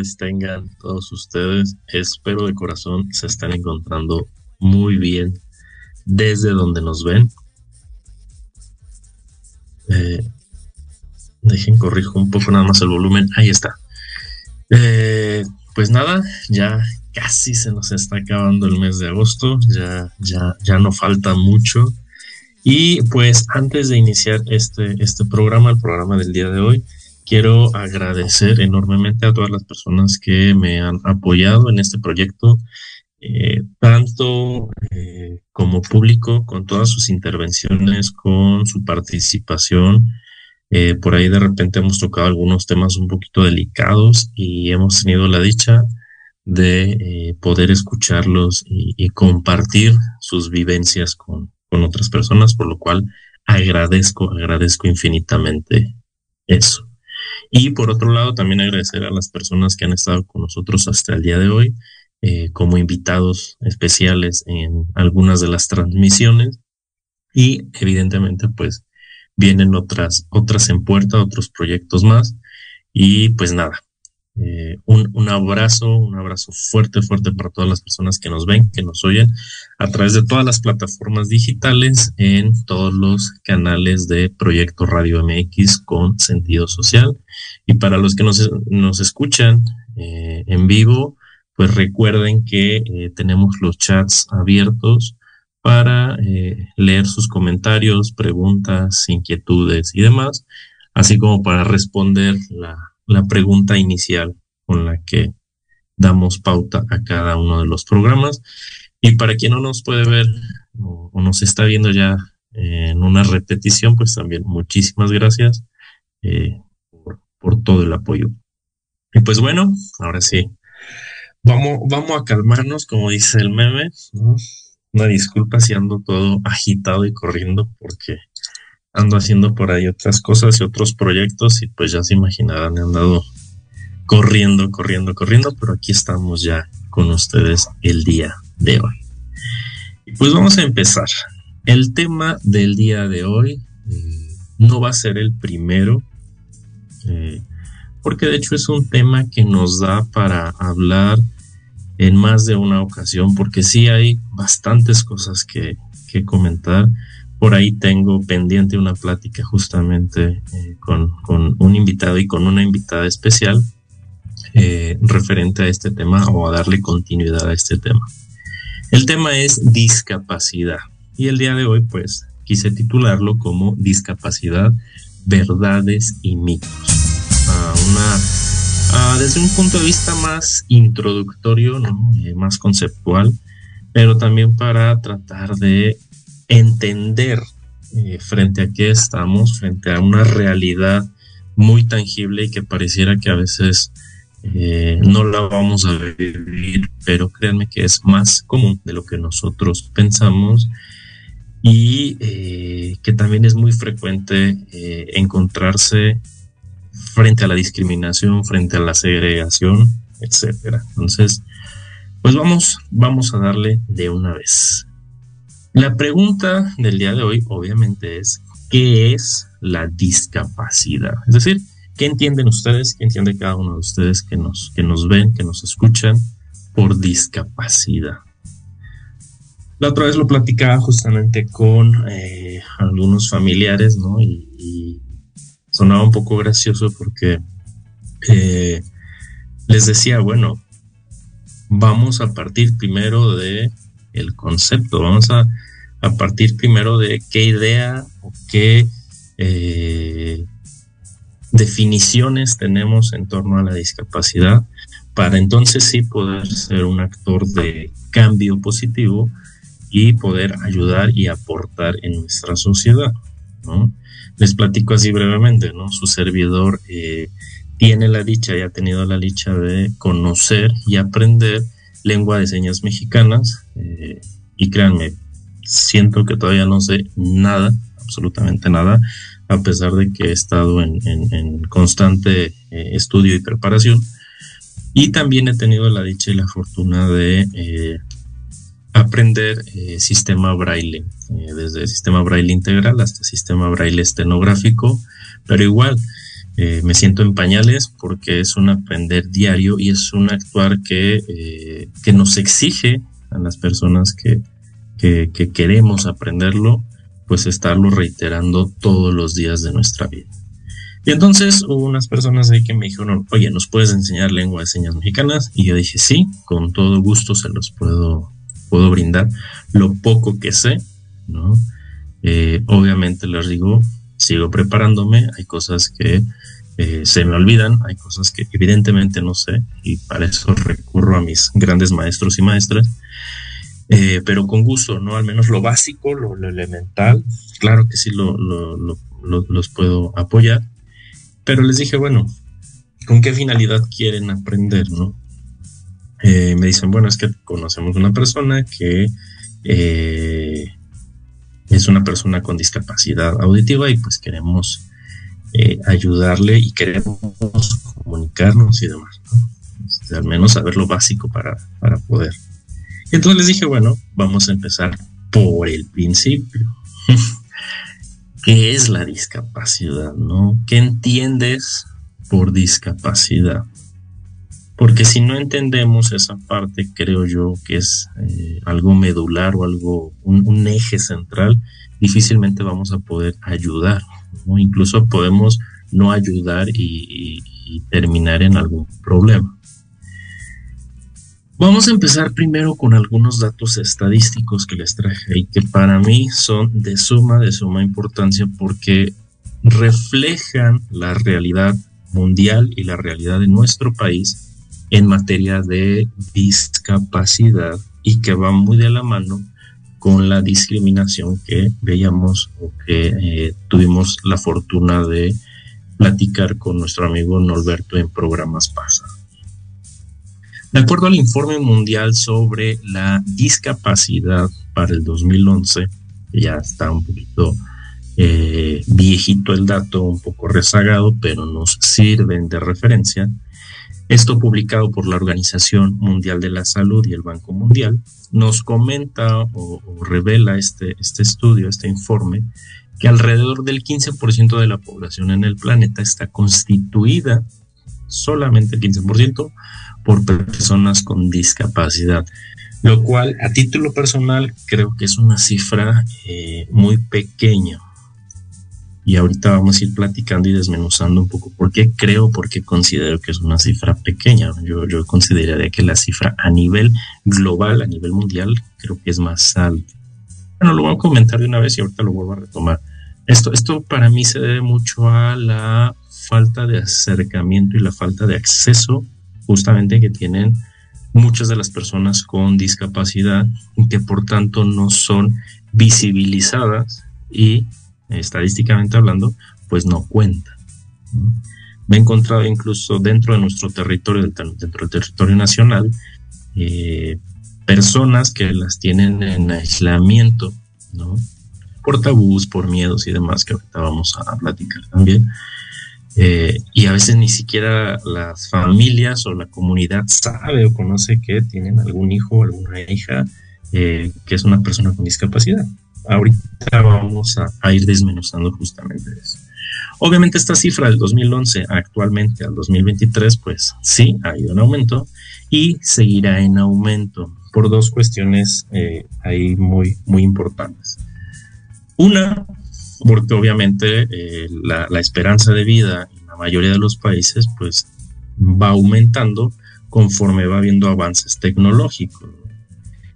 tardes tengan todos ustedes. Espero de corazón se están encontrando muy bien desde donde nos ven. Eh, dejen corrijo un poco nada más el volumen. Ahí está. Eh, pues nada, ya casi se nos está acabando el mes de agosto. Ya, ya, ya no falta mucho. Y pues antes de iniciar este, este programa, el programa del día de hoy, quiero agradecer enormemente a todas las personas que me han apoyado en este proyecto, eh, tanto eh, como público, con todas sus intervenciones, con su participación. Eh, por ahí de repente hemos tocado algunos temas un poquito delicados y hemos tenido la dicha de poder escucharlos y compartir sus vivencias con, con otras personas, por lo cual agradezco, agradezco infinitamente eso. Y por otro lado, también agradecer a las personas que han estado con nosotros hasta el día de hoy, eh, como invitados especiales en algunas de las transmisiones. Y evidentemente, pues vienen otras, otras en puerta, otros proyectos más. Y pues nada, eh, un, un, abrazo, un abrazo fuerte, fuerte para todas las personas que nos ven, que nos oyen a través de todas las plataformas digitales, en todos los canales de Proyecto Radio MX con sentido social. Y para los que nos, nos escuchan eh, en vivo, pues recuerden que eh, tenemos los chats abiertos para leer sus comentarios, preguntas, inquietudes y demás, así como para responder la la pregunta inicial con la que damos pauta a cada uno de los programas. Y para quien no nos puede ver o, nos está viendo ya en una repetición, pues también muchísimas gracias eh, por, todo el apoyo. Y pues bueno, ahora sí, vamos, vamos a calmarnos, como dice el meme. Una disculpa si ando todo agitado y corriendo porque ando haciendo por ahí otras cosas y otros proyectos y pues ya se imaginarán, he andado corriendo, corriendo, corriendo, pero aquí estamos ya con ustedes el día de hoy. Y pues vamos a empezar. El tema del día de hoy eh, no va a ser el primero, eh, porque de hecho es un tema que nos da para hablar en más de una ocasión, porque sí hay bastantes cosas que, que comentar por ahí tengo pendiente una plática justamente eh, con, un invitado y con una invitada especial eh, referente a este tema o a darle continuidad a este tema. El tema es discapacidad y el día de hoy pues quise titularlo como discapacidad, verdades y mitos. desde un punto de vista más introductorio, eh, más conceptual, pero también para tratar de entender eh, frente a qué estamos, frente a una realidad muy tangible y que pareciera que a veces eh, no la vamos a vivir, pero créanme que es más común de lo que nosotros pensamos y eh, que también es muy frecuente encontrarse frente a la discriminación, frente a la segregación, etcétera. Entonces, pues vamos, vamos a darle de una vez. La pregunta del día de hoy obviamente es, ¿qué es la discapacidad? Es decir, ¿qué entienden ustedes? ¿Qué entiende cada uno de ustedes que nos, que nos ven, que nos escuchan por discapacidad? La otra vez lo platicaba justamente con eh, algunos familiares, ¿no? Y, sonaba un poco gracioso porque eh, les decía, bueno, vamos a partir primero de el concepto. Vamos a, partir primero de qué idea o qué eh, definiciones tenemos en torno a la discapacidad para entonces sí poder ser un actor de cambio positivo y poder ayudar y aportar en nuestra sociedad. Les platico así brevemente, ¿no? Su servidor eh, tiene la dicha y ha tenido la dicha de conocer y aprender lengua de señas mexicanas eh, y créanme, siento que todavía no sé nada, absolutamente nada, a pesar de que he estado en, constante eh, estudio y preparación. Y también he tenido la dicha y la fortuna de aprender eh, sistema braille, desde sistema braille integral hasta sistema braille estenográfico, pero igual eh, me siento en pañales porque es un aprender diario y es un actuar que, que nos exige a las personas que, que, que queremos aprenderlo, pues estarlo reiterando todos los días de nuestra vida. Y entonces hubo unas personas ahí que me dijeron, oye, ¿nos puedes enseñar lengua de señas mexicanas? Y yo dije, sí, con todo gusto se los puedo puedo brindar lo poco que sé, ¿no? Eh, obviamente les digo, sigo preparándome, hay cosas que eh, se me olvidan, hay cosas que evidentemente no sé y para eso recurro a mis grandes maestros y maestras, eh, pero con gusto, ¿no? Al menos lo básico, lo, elemental, claro que sí lo, los puedo apoyar, pero les dije, bueno, ¿con qué finalidad quieren aprender, ¿no? Eh, me dicen, bueno, es que conocemos una persona que eh, es una persona con discapacidad auditiva y pues queremos eh, ayudarle y queremos comunicarnos y demás, este, al menos saber lo básico para, para poder. Entonces les dije, bueno, vamos a empezar por el principio. ¿Qué es la discapacidad? ¿No? ¿Qué entiendes por discapacidad? Porque si no entendemos esa parte, creo yo que es eh, algo medular o algo, un, eje central, difícilmente vamos a poder ayudar. ¿no? Incluso podemos no ayudar y, terminar en algún problema. Vamos a empezar primero con algunos datos estadísticos que les traje y que para mí son de suma, de suma importancia porque reflejan la realidad mundial y la realidad de nuestro país en materia de discapacidad y que va muy de la mano con la discriminación que veíamos o que eh, tuvimos la fortuna de platicar con nuestro amigo Norberto en programas pasados. De acuerdo al informe mundial sobre la discapacidad para el 2011, ya está un poquito eh, viejito el dato, un poco rezagado, pero nos sirven de referencia. Esto publicado por la Organización Mundial de la Salud y el Banco Mundial nos comenta o, revela este, este estudio, este informe, que alrededor del 15% de la población en el planeta está constituida, solamente el 15%, por personas con discapacidad, lo cual a título personal creo que es una cifra eh, muy pequeña, y ahorita vamos a ir platicando y desmenuzando un poco por qué creo, por qué considero que es una cifra pequeña. Yo, yo consideraría que la cifra a nivel global, a nivel mundial, creo que es más alta. Bueno, lo voy a comentar de una vez y ahorita lo vuelvo a retomar. Esto, esto para mí se debe mucho a la falta de acercamiento y la falta de acceso justamente que tienen muchas de las personas con discapacidad y que por tanto no son visibilizadas y estadísticamente hablando, pues no cuenta. Me he encontrado incluso dentro de nuestro territorio, dentro del territorio nacional, eh, personas que las tienen en aislamiento, ¿no? Por tabús, por miedos y demás, que ahorita vamos a platicar también. Eh, y a veces ni siquiera las familias o la comunidad sabe o conoce que tienen algún hijo o alguna hija eh, que es una persona con discapacidad ahorita vamos a, ir desmenuzando justamente eso. Obviamente esta cifra del 2011 actualmente al 2023, pues sí, ha ido en aumento y seguirá en aumento por dos cuestiones eh, ahí muy, muy importantes. Una, porque obviamente eh, la, esperanza de vida en la mayoría de los países pues va aumentando conforme va habiendo avances tecnológicos.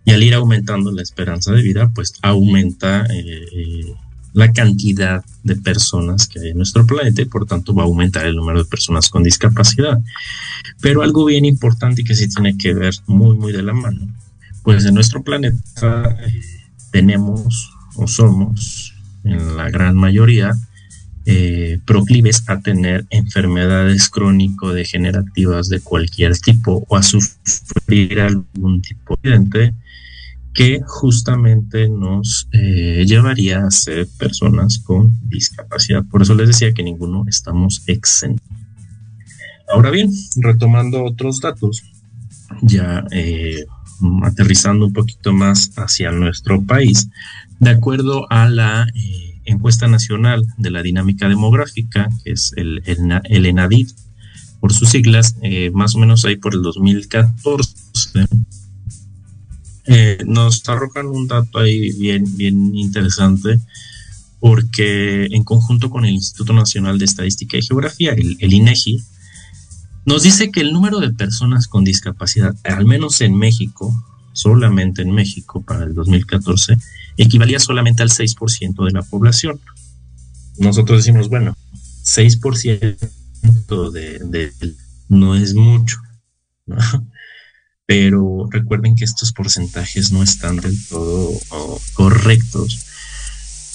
Y al ir aumentando la esperanza de vida, pues aumenta eh, eh, la cantidad de personas que hay en nuestro planeta y por tanto va a aumentar el número de personas con discapacidad. Pero algo bien importante y que sí tiene que ver muy, muy de la mano, pues en nuestro planeta eh, tenemos o somos en la gran mayoría proclives a tener enfermedades crónico-degenerativas de cualquier tipo o a sufrir algún tipo de accidente que justamente nos eh, llevaría a ser personas con discapacidad. Por eso les decía que ninguno estamos exentos. Ahora bien, retomando otros datos, ya eh, aterrizando un poquito más hacia nuestro país, de acuerdo a la eh, encuesta nacional de la dinámica demográfica, que es el, el, ENADID, por sus siglas, más o menos ahí por el 2014, eh, nos arrojan un dato ahí bien, bien interesante porque en conjunto con el Instituto Nacional de Estadística y Geografía, el, INEGI, nos dice que el número de personas con discapacidad, al menos en México, solamente en México para el 2014, equivalía solamente al 6% de la población. Nosotros decimos, bueno, 6% de, no es mucho. Pero recuerden que estos porcentajes no están del todo correctos.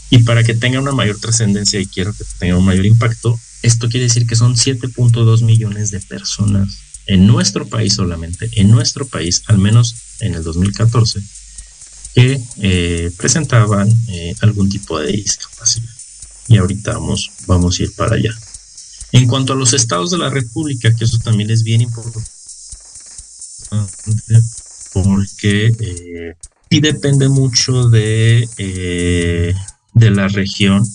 Y para que tenga una mayor trascendencia y quiero que tenga un mayor impacto, esto quiere decir que son 7.2 millones de personas en nuestro país solamente, en nuestro país, al menos en el 2014, que eh, presentaban eh, algún tipo de discapacidad. Y ahorita vamos, vamos a ir para allá. En cuanto a los estados de la República, que eso también es bien importante porque eh, sí depende mucho de, eh, de la región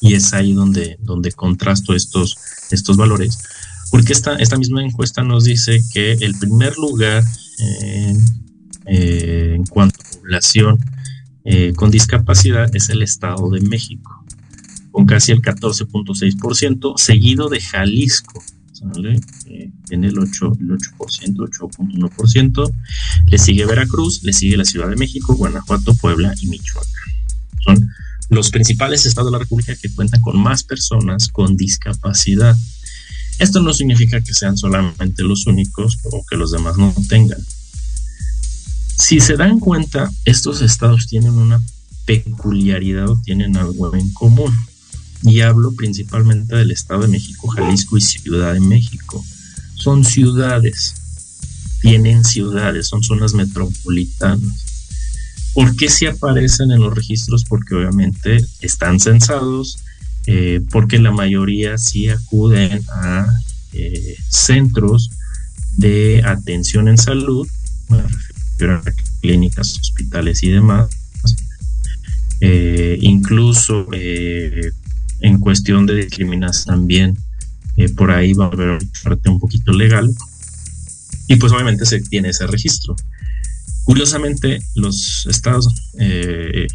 y es ahí donde, donde contrasto estos, estos valores. Porque esta, esta misma encuesta nos dice que el primer lugar eh, en cuanto a población con discapacidad es el Estado de México, con casi el 14.6%, seguido de Jalisco, eh, tiene el 8%, el 8%, 8.1%. Le sigue Veracruz, le sigue la Ciudad de México, Guanajuato, Puebla y Michoacán. Son los principales estados de la República que cuentan con más personas con discapacidad. Esto no significa que sean solamente los únicos o que los demás no tengan. Si se dan cuenta, estos estados tienen una peculiaridad o tienen algo en común y hablo principalmente del Estado de México, Jalisco y Ciudad de México. Son ciudades, tienen ciudades, son zonas metropolitanas. ¿Por qué se aparecen en los registros? Porque obviamente están censados, eh, porque la mayoría sí acuden a eh, centros de atención en salud, clínicas, hospitales y demás. Eh, incluso en cuestión de discriminación también, eh, por ahí va a haber parte un poquito legal. Y pues obviamente se tiene ese registro. Curiosamente, los estados eh,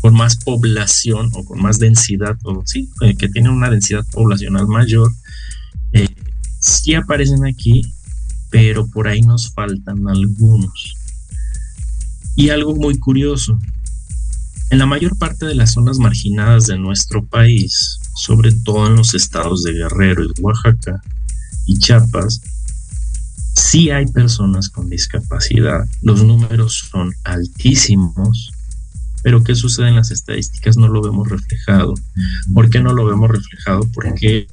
con más población o con más densidad, o sí, eh, que tienen una densidad poblacional mayor, sí aparecen aquí, pero por ahí nos faltan algunos. Y algo muy curioso, en la mayor parte de las zonas marginadas de nuestro país, sobre todo en los estados de Guerrero y Oaxaca y Chiapas, sí hay personas con discapacidad. Los números son altísimos, pero ¿qué sucede en las estadísticas? No lo vemos reflejado. ¿Por qué no lo vemos reflejado? Porque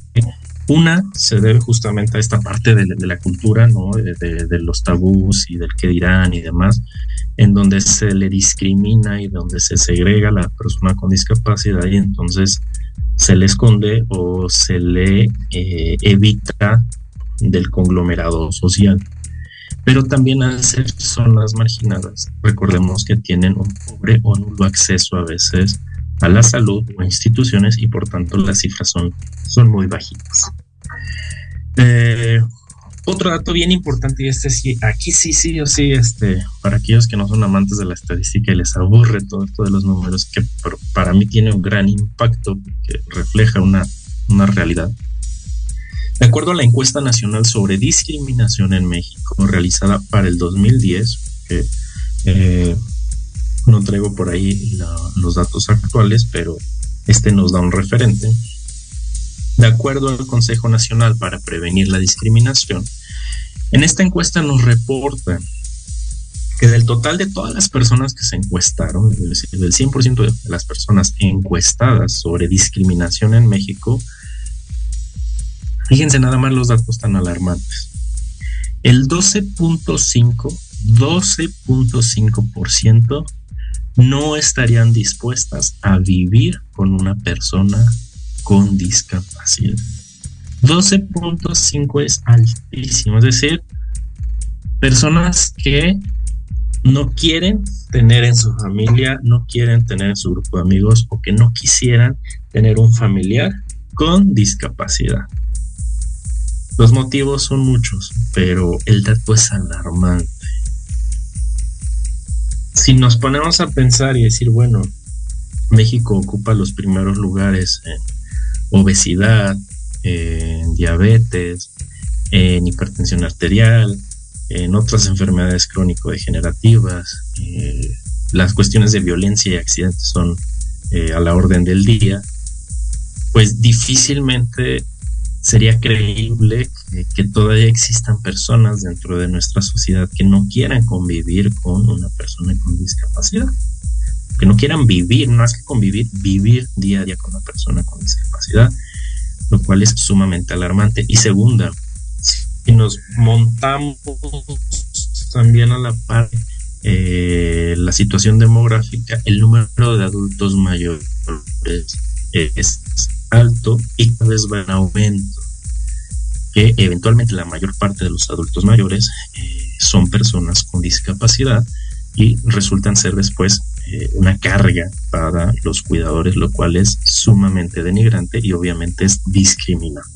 una se debe justamente a esta parte de, la cultura, ¿no? De, los tabús y del qué dirán y demás, en donde se le discrimina y donde se segrega a la persona con discapacidad y entonces se le esconde o se le eh, evita del conglomerado social. Pero también al ser zonas marginadas, recordemos que tienen un pobre o nulo acceso a veces a la salud o instituciones y por tanto las cifras son, son muy bajitas. Eh, otro dato bien importante y este sí, aquí sí, sí o sí, este, para aquellos que no son amantes de la estadística y les aburre todo esto de los números, que para mí tiene un gran impacto que refleja una, una realidad. De acuerdo a la encuesta nacional sobre discriminación en México realizada para el 2010, que eh, No traigo por ahí los datos actuales, pero este nos da un referente. De acuerdo al Consejo Nacional para Prevenir la Discriminación, en esta encuesta nos reporta que del total de todas las personas que se encuestaron, del 100% de las personas encuestadas sobre discriminación en México, fíjense nada más los datos tan alarmantes. El 12.5, 12.5% no estarían dispuestas a vivir con una persona con discapacidad. 12.5 es altísimo, es decir, personas que no quieren tener en su familia, no quieren tener en su grupo de amigos o que no quisieran tener un familiar con discapacidad. Los motivos son muchos, pero el dato es alarmante. Si nos ponemos a pensar y decir, bueno, México ocupa los primeros lugares en obesidad, en diabetes, en hipertensión arterial, en otras enfermedades crónico-degenerativas. Eh, las cuestiones de violencia y accidentes son eh, a la orden del día, pues difícilmente sería creíble que, todavía existan personas dentro de nuestra sociedad que no quieran convivir con una persona con discapacidad, que no quieran vivir, más que convivir, vivir día a día con una persona con discapacidad, lo cual es sumamente alarmante. Y segunda, y nos montamos también a la par eh, la situación demográfica, el número de adultos mayores es alto y cada vez va en aumento. Que eventualmente la mayor parte de los adultos mayores eh, son personas con discapacidad y resultan ser después eh, una carga para los cuidadores, lo cual es sumamente denigrante y obviamente es discriminante.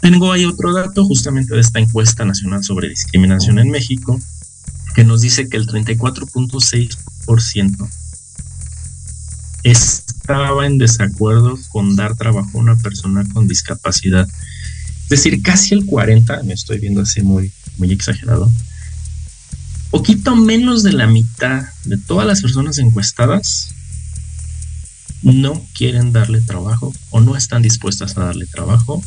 Tengo ahí otro dato justamente de esta encuesta nacional sobre discriminación en México, que nos dice que el 34.6% estaba en desacuerdo con dar trabajo a una persona con discapacidad. Es decir, casi el 40, me estoy viendo así muy, muy exagerado, poquito menos de la mitad de todas las personas encuestadas no quieren darle trabajo o no están dispuestas a darle trabajo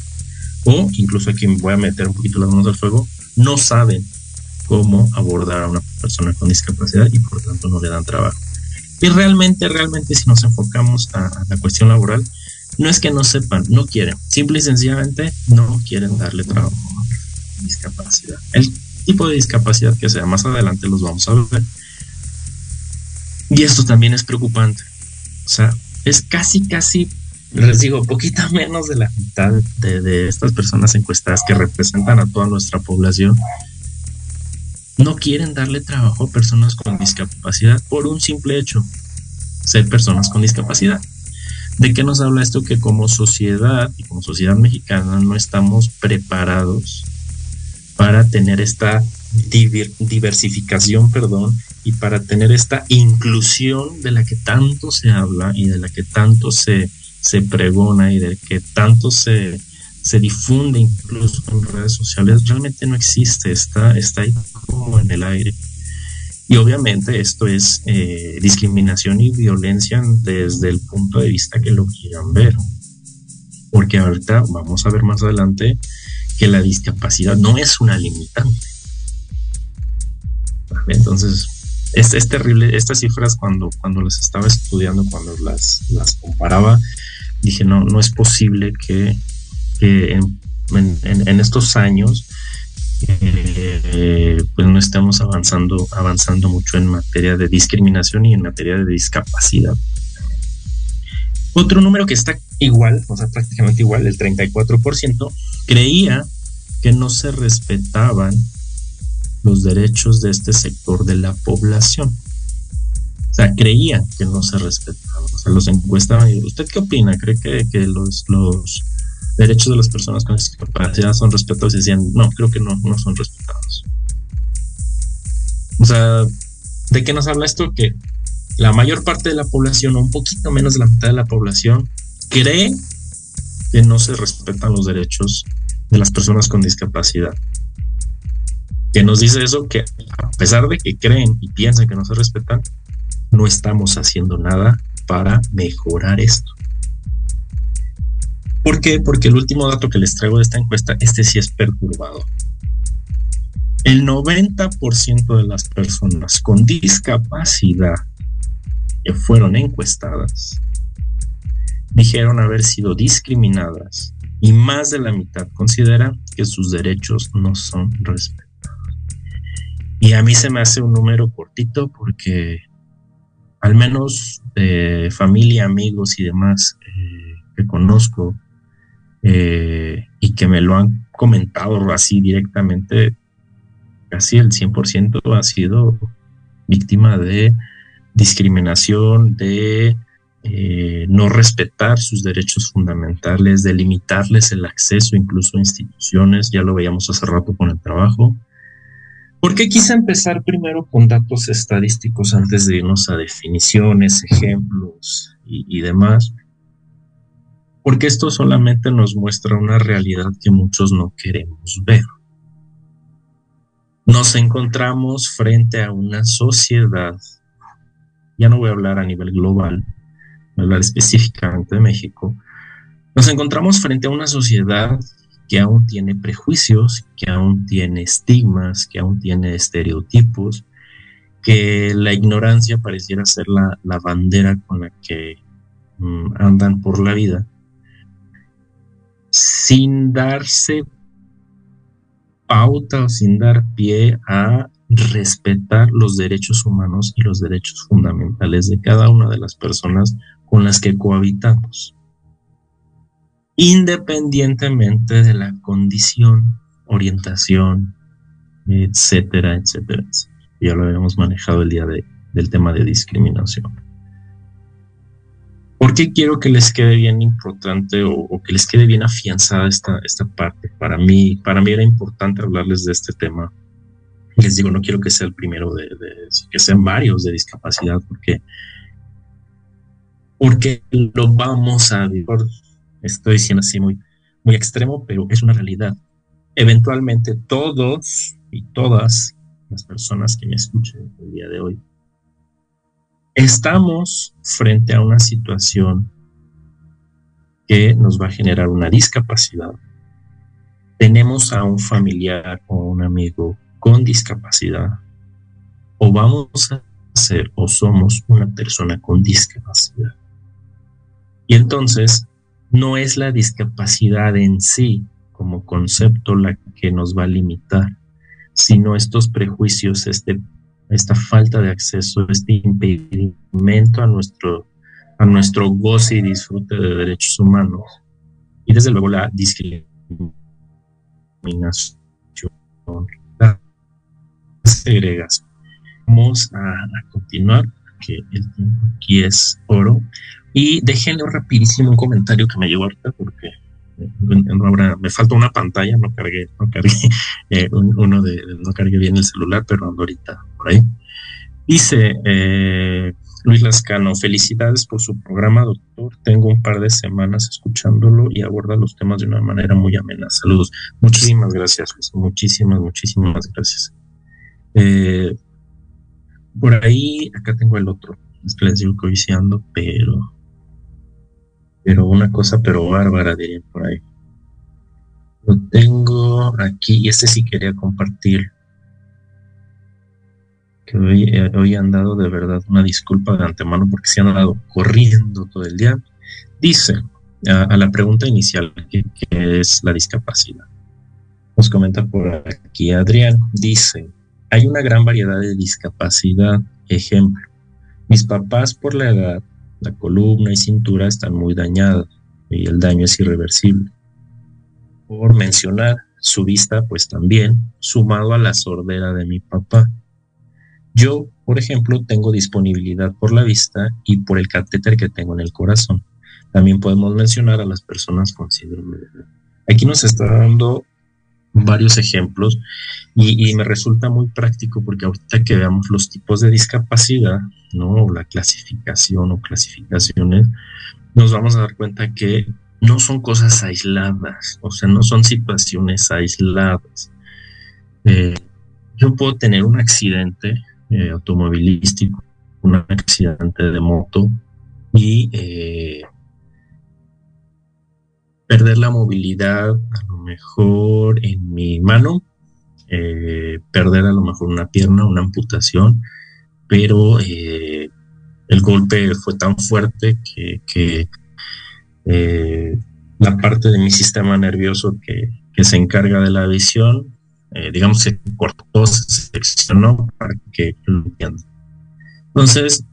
o incluso aquí me voy a meter un poquito las manos al fuego, no saben cómo abordar a una persona con discapacidad y por tanto no le dan trabajo. Y realmente, realmente si nos enfocamos a, la cuestión laboral, no es que no sepan, no quieren, simple y sencillamente no quieren darle trabajo a discapacidad. El tipo de discapacidad que sea, más adelante los vamos a ver. Y esto también es preocupante. O sea, es casi, casi les digo, poquito menos de la mitad de, estas personas encuestadas que representan a toda nuestra población no quieren darle trabajo a personas con discapacidad por un simple hecho, ser personas con discapacidad. ¿De qué nos habla esto? Que como sociedad y como sociedad mexicana no estamos preparados para tener esta diversificación, perdón, y para tener esta inclusión de la que tanto se habla y de la que tanto se, se pregona y de que tanto se, se difunde incluso en redes sociales, realmente no existe, está, está ahí como en el aire. Y obviamente esto es eh, discriminación y violencia desde el punto de vista que lo quieran ver. Porque ahorita vamos a ver más adelante que la discapacidad no es una limitante. Entonces, es, es, terrible. Estas cifras cuando, cuando las estaba estudiando, cuando las, las comparaba, dije, no, no es posible que, en, estos años eh, pues no estemos avanzando, avanzando mucho en materia de discriminación y en materia de discapacidad. Otro número que está igual, o sea, prácticamente igual, el 34%, creía que no se respetaban los derechos de este sector de la población. O sea, creían que no se respetaban. O sea, los encuestaban y ¿usted qué opina? ¿Cree que, los derechos de las personas con discapacidad son respetados? Y decían, no, creo que no, no son respetados. O sea, ¿de qué nos habla esto? Que la mayor parte de la población, o un poquito menos de la mitad de la población, cree que no se respetan los derechos de las personas con discapacidad. que nos dice eso, que a pesar de que creen y piensan que no se respetan, no estamos haciendo nada para mejorar esto. ¿Por qué? Porque el último dato que les traigo de esta encuesta, este sí es perturbador. El 90% de las personas con discapacidad que fueron encuestadas dijeron haber sido discriminadas y más de la mitad consideran que sus derechos no son respetados. Y a mí se me hace un número cortito porque al menos de familia, amigos y demás eh, que conozco eh, y que me lo han comentado así directamente, casi el 100% ha sido víctima de discriminación, de eh, no respetar sus derechos fundamentales, de limitarles el acceso incluso a instituciones, ya lo veíamos hace rato con el trabajo. ¿Por qué quise empezar primero con datos estadísticos antes de irnos a definiciones, ejemplos y, y demás? Porque esto solamente nos muestra una realidad que muchos no queremos ver. Nos encontramos frente a una sociedad, ya no voy a hablar a nivel global, voy a hablar específicamente de México, nos encontramos frente a una sociedad que aún tiene prejuicios, que aún tiene estigmas, que aún tiene estereotipos, que la ignorancia pareciera ser la, bandera con la que mm, andan por la vida, sin darse pauta o sin dar pie a respetar los derechos humanos y los derechos fundamentales de cada una de las personas con las que cohabitamos, independientemente de la condición, orientación, etcétera, etcétera. Ya lo habíamos manejado el día de, del tema de discriminación. ¿Por qué quiero que les quede bien importante o, que les quede bien afianzada esta, esta parte? Para mí, para mí era importante hablarles de este tema. Les digo, no quiero que sea el primero de, que sean varios de discapacidad, porque, porque lo vamos a vivir. Estoy diciendo así muy, muy extremo, pero es una realidad. Eventualmente todos y todas las personas que me escuchen el día de hoy estamos frente a una situación que nos va a generar una discapacidad. Tenemos a un familiar o un amigo con discapacidad o vamos a ser o somos una persona con discapacidad. Y entonces no es la discapacidad en sí como concepto la que nos va a limitar, sino estos prejuicios, este esta falta de acceso, este impedimento a nuestro, a nuestro goce y disfrute de derechos humanos y desde luego la discriminación, la segregación. Vamos a, continuar, que el tiempo aquí es oro. Y déjenle rapidísimo un comentario que me llegó ahorita porque me falta una pantalla, no cargué, eh, uno de, no cargué bien el celular, pero ando ahorita por ahí. Dice eh, Luis Lascano, felicidades por su programa, doctor. Tengo un par de semanas escuchándolo y aborda los temas de una manera muy amena. Saludos. Muchísimas gracias, Muchísimas, muchísimas gracias. Eh, por ahí, acá tengo el otro. Es que les digo que pero pero una cosa pero bárbara diría por ahí. Lo tengo aquí y este sí quería compartir. Que hoy, eh, han dado de verdad una disculpa de antemano porque se han dado corriendo todo el día. Dice a, la pregunta inicial, que, es la discapacidad. Nos comenta por aquí Adrián, dice, hay una gran variedad de discapacidad. Ejemplo, mis papás por la edad la columna y cintura están muy dañadas y el daño es irreversible. Por mencionar, su vista pues también, sumado a la sordera de mi papá. Yo, por ejemplo, tengo disponibilidad por la vista y por el catéter que tengo en el corazón. También podemos mencionar a las personas con síndrome de Aquí nos está dando varios ejemplos y, me resulta muy práctico porque ahorita que veamos los tipos de discapacidad, ¿no? la clasificación o clasificaciones, nos vamos a dar cuenta que no son cosas aisladas, o sea, no son situaciones aisladas. Eh, yo puedo tener un accidente eh, automovilístico, un accidente de moto y eh, perder la movilidad a lo mejor en mi mano, perder a lo mejor una pierna, una amputación, pero el golpe fue tan fuerte que, la parte de mi sistema nervioso que, que se encarga de la visión eh, digamos, se cortó, se seccionó para que lo entiendan. Entonces,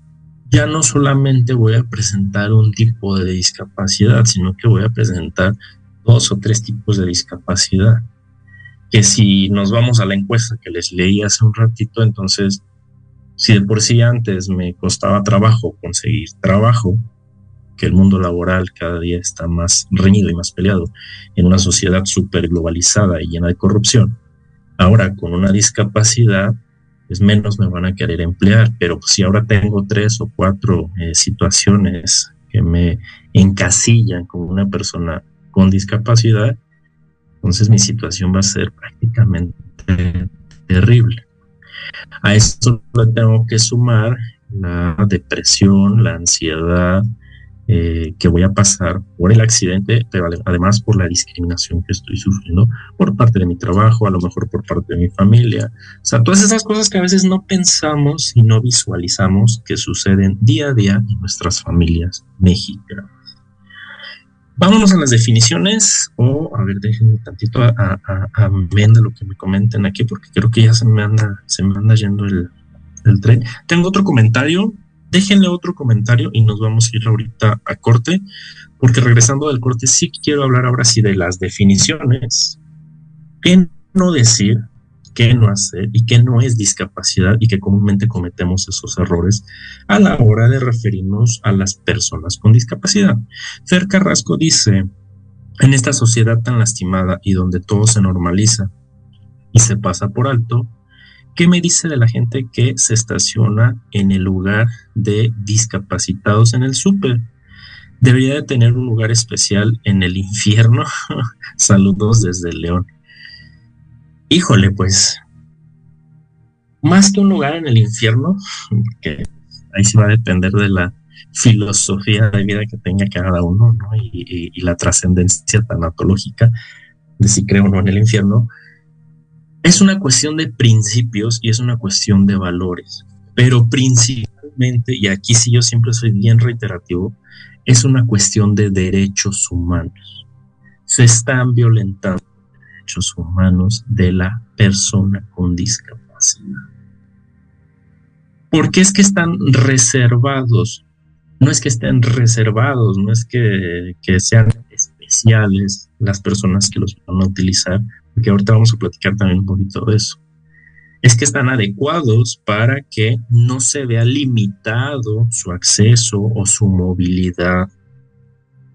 ya no solamente voy a presentar un tipo de discapacidad, sino que voy a presentar dos o tres tipos de discapacidad. Que si nos vamos a la encuesta que les leí hace un ratito, entonces, si de por sí antes me costaba trabajo conseguir trabajo, que el mundo laboral cada día está más reñido y más peleado en una sociedad súper globalizada y llena de corrupción, Ahora, con una discapacidad, pues menos me van a querer emplear, pero si ahora tengo tres o cuatro eh, situaciones que me encasillan como una persona con discapacidad, entonces mi situación va a ser prácticamente terrible. A esto le tengo que sumar la depresión, la ansiedad, eh, que voy a pasar por el accidente, pero además por la discriminación que estoy sufriendo por parte de mi trabajo, a lo mejor por parte de mi familia. O sea, todas esas cosas que a veces no pensamos y no visualizamos que suceden día a día en nuestras familias mexicanas. Vámonos a las definiciones, o a ver, déjenme tantito a, a, a, lo que me comenten aquí, porque creo que ya se me anda, se me anda yendo el, el tren. Tengo otro comentario. Déjenle otro comentario y nos vamos a ir ahorita a corte, porque regresando del corte sí quiero hablar ahora sí de las definiciones, qué no decir, qué no hacer y qué no es discapacidad y que comúnmente cometemos esos errores a la hora de referirnos a las personas con discapacidad. Fer Carrasco dice, en esta sociedad tan lastimada y donde todo se normaliza y se pasa por alto, ¿Qué me dice de la gente que se estaciona en el lugar de discapacitados en el súper? Debería de tener un lugar especial en el infierno. Saludos desde León. Híjole, pues, más que un lugar en el infierno, que ahí sí va a depender de la filosofía de vida que tenga cada uno, ¿no? Y, la trascendencia tanatológica de si creo o no en el infierno, es una cuestión de principios y es una cuestión de valores, pero principalmente, y aquí sí yo siempre soy bien reiterativo, es una cuestión de derechos humanos. Se están violentando humanos de la persona con discapacidad. ¿Por qué es que están reservados? No es que estén reservados, no es que, sean especiales las personas que los van a utilizar, que ahorita vamos a platicar también un poquito de eso, es que están adecuados para que no se vea limitado su acceso o su movilidad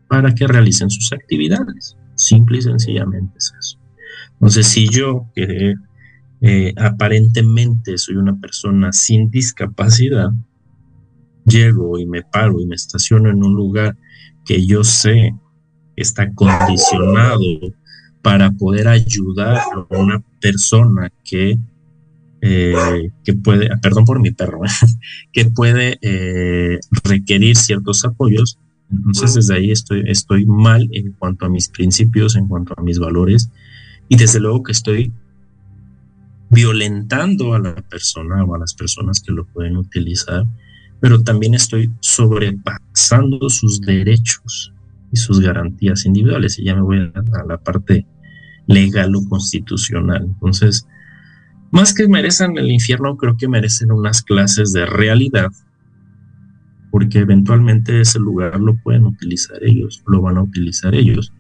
para que realicen sus actividades. Simple y sencillamente es eso. Entonces, si yo, que eh, aparentemente soy una persona sin discapacidad, llego y me paro y me estaciono en un lugar que yo sé está condicionado para poder ayudar a una persona que, eh, que puede, perdón por mi perro, que puede eh, requerir ciertos apoyos. Entonces desde ahí estoy, estoy mal en cuanto a mis principios, en cuanto a mis valores y desde luego que estoy violentando a la persona o a las personas que lo pueden utilizar, pero también estoy sobrepasando sus derechos y sus garantías individuales. Y ya me voy a la parte legal o constitucional. Entonces, más que merecen el infierno, creo que merecen unas clases de realidad, porque eventualmente ese lugar lo pueden utilizar ellos, lo van a utilizar ellos,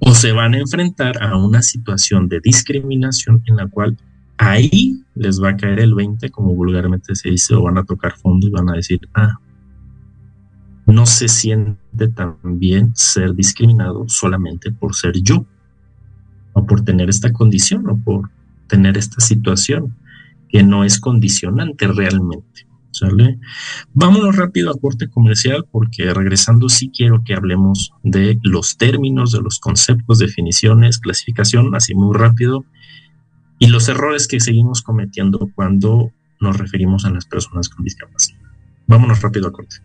o se van a enfrentar a una situación de discriminación en la cual ahí les va a caer el 20, como vulgarmente se dice, o van a tocar fondo y van a decir, ah, no se siente tan bien ser discriminado solamente por ser yo o por tener esta condición o por tener esta situación que no es condicionante realmente. ¿Sale? Vámonos rápido a corte comercial porque regresando sí quiero que hablemos de los términos, de los conceptos, definiciones, clasificación, así muy rápido. y los errores que seguimos cometiendo cuando nos referimos a las personas con discapacidad. Vámonos rápido a corte.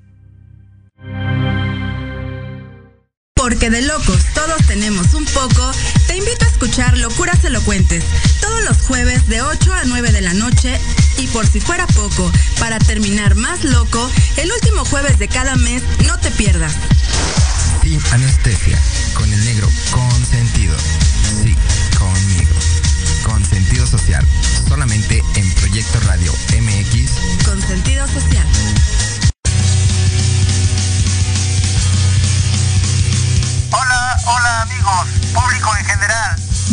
Porque de locos todos tenemos un poco, te invito a escuchar Locuras Elocuentes todos los jueves de 8 a 9 de la noche y por si fuera poco, para terminar más loco, el último jueves de cada mes no te pierdas. Sin anestesia, con el negro consentido. Sí, conmigo. Con sentido social, solamente en Proyecto Radio MX. Con sentido social. Hola, hola amigos, público en general.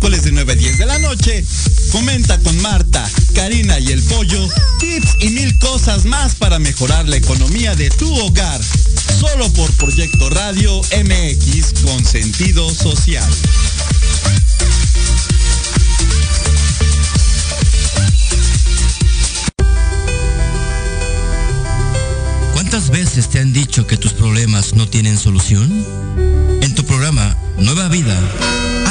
Miércoles de 9 a 10 de la noche, comenta con Marta, Karina y el Pollo tips y mil cosas más para mejorar la economía de tu hogar. Solo por Proyecto Radio MX con sentido social. ¿Cuántas veces te han dicho que tus problemas no tienen solución? En tu programa Nueva Vida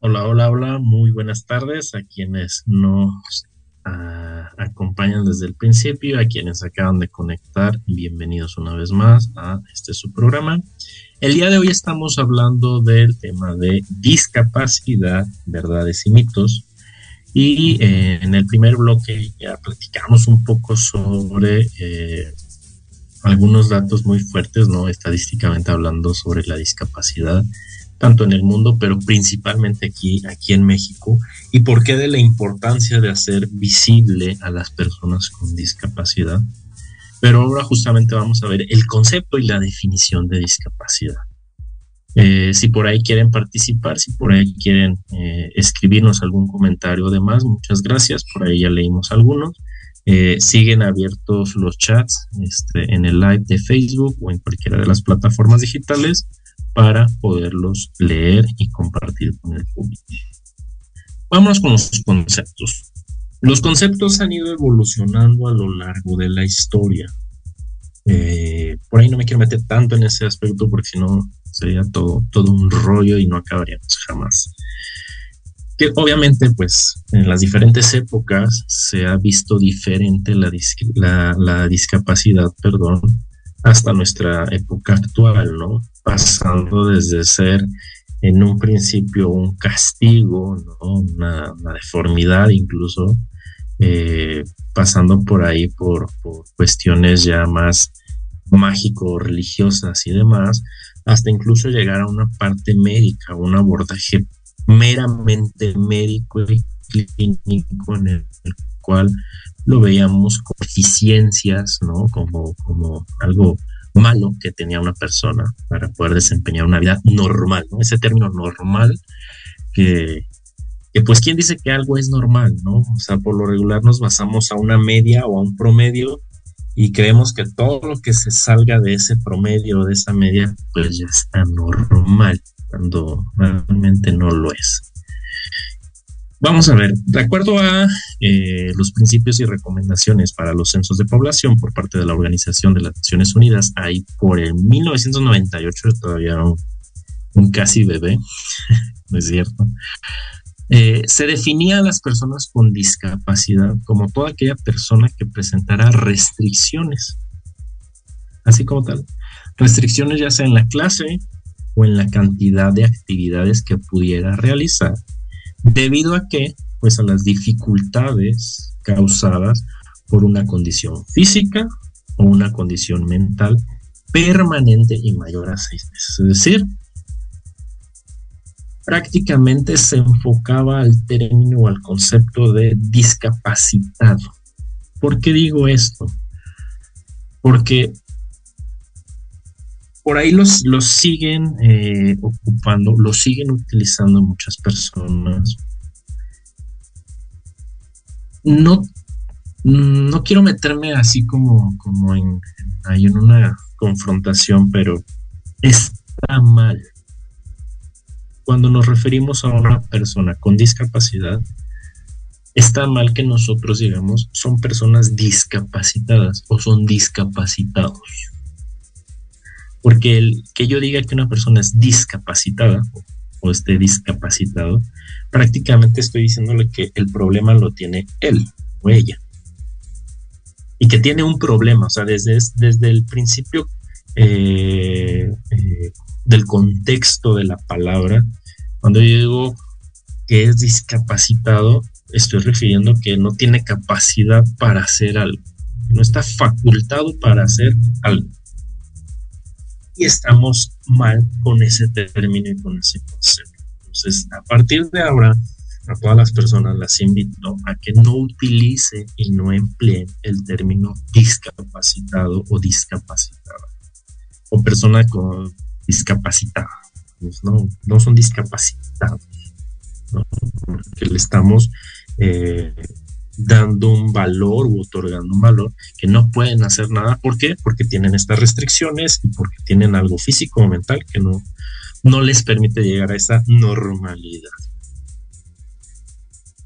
Hola, hola, hola, muy buenas tardes a quienes nos ah, acompañan desde el principio, a quienes acaban de conectar, bienvenidos una vez más a este su programa. El día de hoy estamos hablando del tema de discapacidad, verdades y mitos. Y eh, en el primer bloque ya platicamos un poco sobre eh, algunos datos muy fuertes, ¿no? Estadísticamente hablando sobre la discapacidad tanto en el mundo, pero principalmente aquí, aquí en México, y por qué de la importancia de hacer visible a las personas con discapacidad. Pero ahora justamente vamos a ver el concepto y la definición de discapacidad. Eh, si por ahí quieren participar, si por ahí quieren eh, escribirnos algún comentario demás, muchas gracias, por ahí ya leímos algunos. Eh, siguen abiertos los chats este, en el live de Facebook o en cualquiera de las plataformas digitales para poderlos leer y compartir con el público. Vamos con los conceptos. Los conceptos han ido evolucionando a lo largo de la historia. Eh, por ahí no me quiero meter tanto en ese aspecto porque si no sería todo, todo un rollo y no acabaríamos jamás. Que obviamente, pues, en las diferentes épocas se ha visto diferente la discapacidad, perdón, hasta nuestra época actual, ¿no? Pasando desde ser en un principio un castigo, ¿no? una, deformidad incluso, eh, pasando por ahí por, cuestiones ya más mágico-religiosas y demás, hasta incluso llegar a una parte médica, un abordaje meramente médico y clínico en el cual lo veíamos como eficiencias, ¿no? Como, como algo malo que tenía una persona para poder desempeñar una vida normal, ¿no? Ese término normal que, pues quién dice que algo es normal, ¿no? O sea, por lo regular nos basamos a una media o a un promedio y creemos que todo lo que se salga de ese promedio o de esa media pues ya está normal, cuando realmente no lo es. Vamos a ver, de acuerdo a eh, los principios y recomendaciones para los censos de población por parte de la Organización de las Naciones Unidas, ahí por el 1998, todavía un, un casi bebé, no es cierto, eh, se definía a las personas con discapacidad como toda aquella persona que presentara restricciones, así como tal, restricciones ya sea en la clase o en la cantidad de actividades que pudiera realizar debido a que, pues a las dificultades causadas por una condición física o una condición mental permanente y mayor a seis meses. Es decir, prácticamente se enfocaba al término o al concepto de discapacitado. ¿Por qué digo esto? Porque por ahí los, los siguen eh, ocupando, los siguen utilizando muchas personas. No, no quiero meterme así como, como en, en una confrontación, pero está mal. Cuando nos referimos a una persona con discapacidad, está mal que nosotros digamos son personas discapacitadas o son discapacitados porque el que yo diga que una persona es discapacitada o, esté discapacitado, prácticamente estoy diciéndole que el problema lo tiene él o ella. Y que tiene un problema, o sea, desde, desde el principio eh, eh, del contexto de la palabra, cuando yo digo que es discapacitado, estoy refiriendo que no tiene capacidad para hacer algo, no está facultado para hacer algo y estamos mal con ese término y con ese concepto. Entonces, a partir de ahora, a todas las personas las invito a que no utilicen y no empleen el término discapacitado o discapacitada o persona con discapacitada. Pues no, no son discapacitados, porque le estamos eh, dando un valor u otorgando un valor que no pueden hacer nada. ¿Por qué? Porque tienen estas restricciones y porque tienen algo físico o mental que no, no les permite llegar a esa normalidad.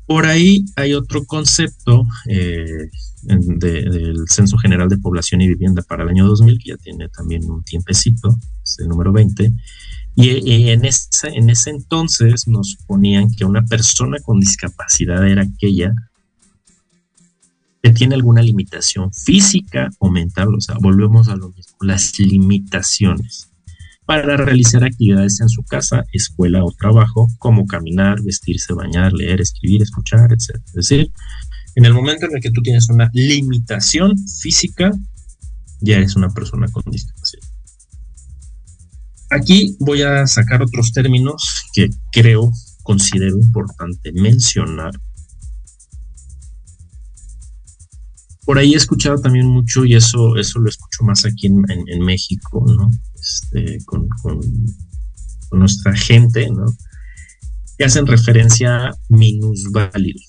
Por ahí hay otro concepto eh, del Censo General de Población y Vivienda para el año 2000, que ya tiene también un tiempecito, es el número 20, y, y, en, ese, en ese entonces nos ponían que una persona con discapacidad era aquella que tiene alguna limitación física o mental, o sea, volvemos a lo mismo, las limitaciones para realizar actividades en su casa, escuela o trabajo, como caminar, vestirse, bañar, leer, escribir, escuchar, etc. Es decir, en el momento en el que tú tienes una limitación física, ya eres una persona con discapacidad. Aquí voy a sacar otros términos que creo, considero importante mencionar por ahí he escuchado también mucho, y eso, eso lo escucho más aquí en, México, ¿no? Este, con, nuestra gente, ¿no? Que hacen referencia a minusválidos,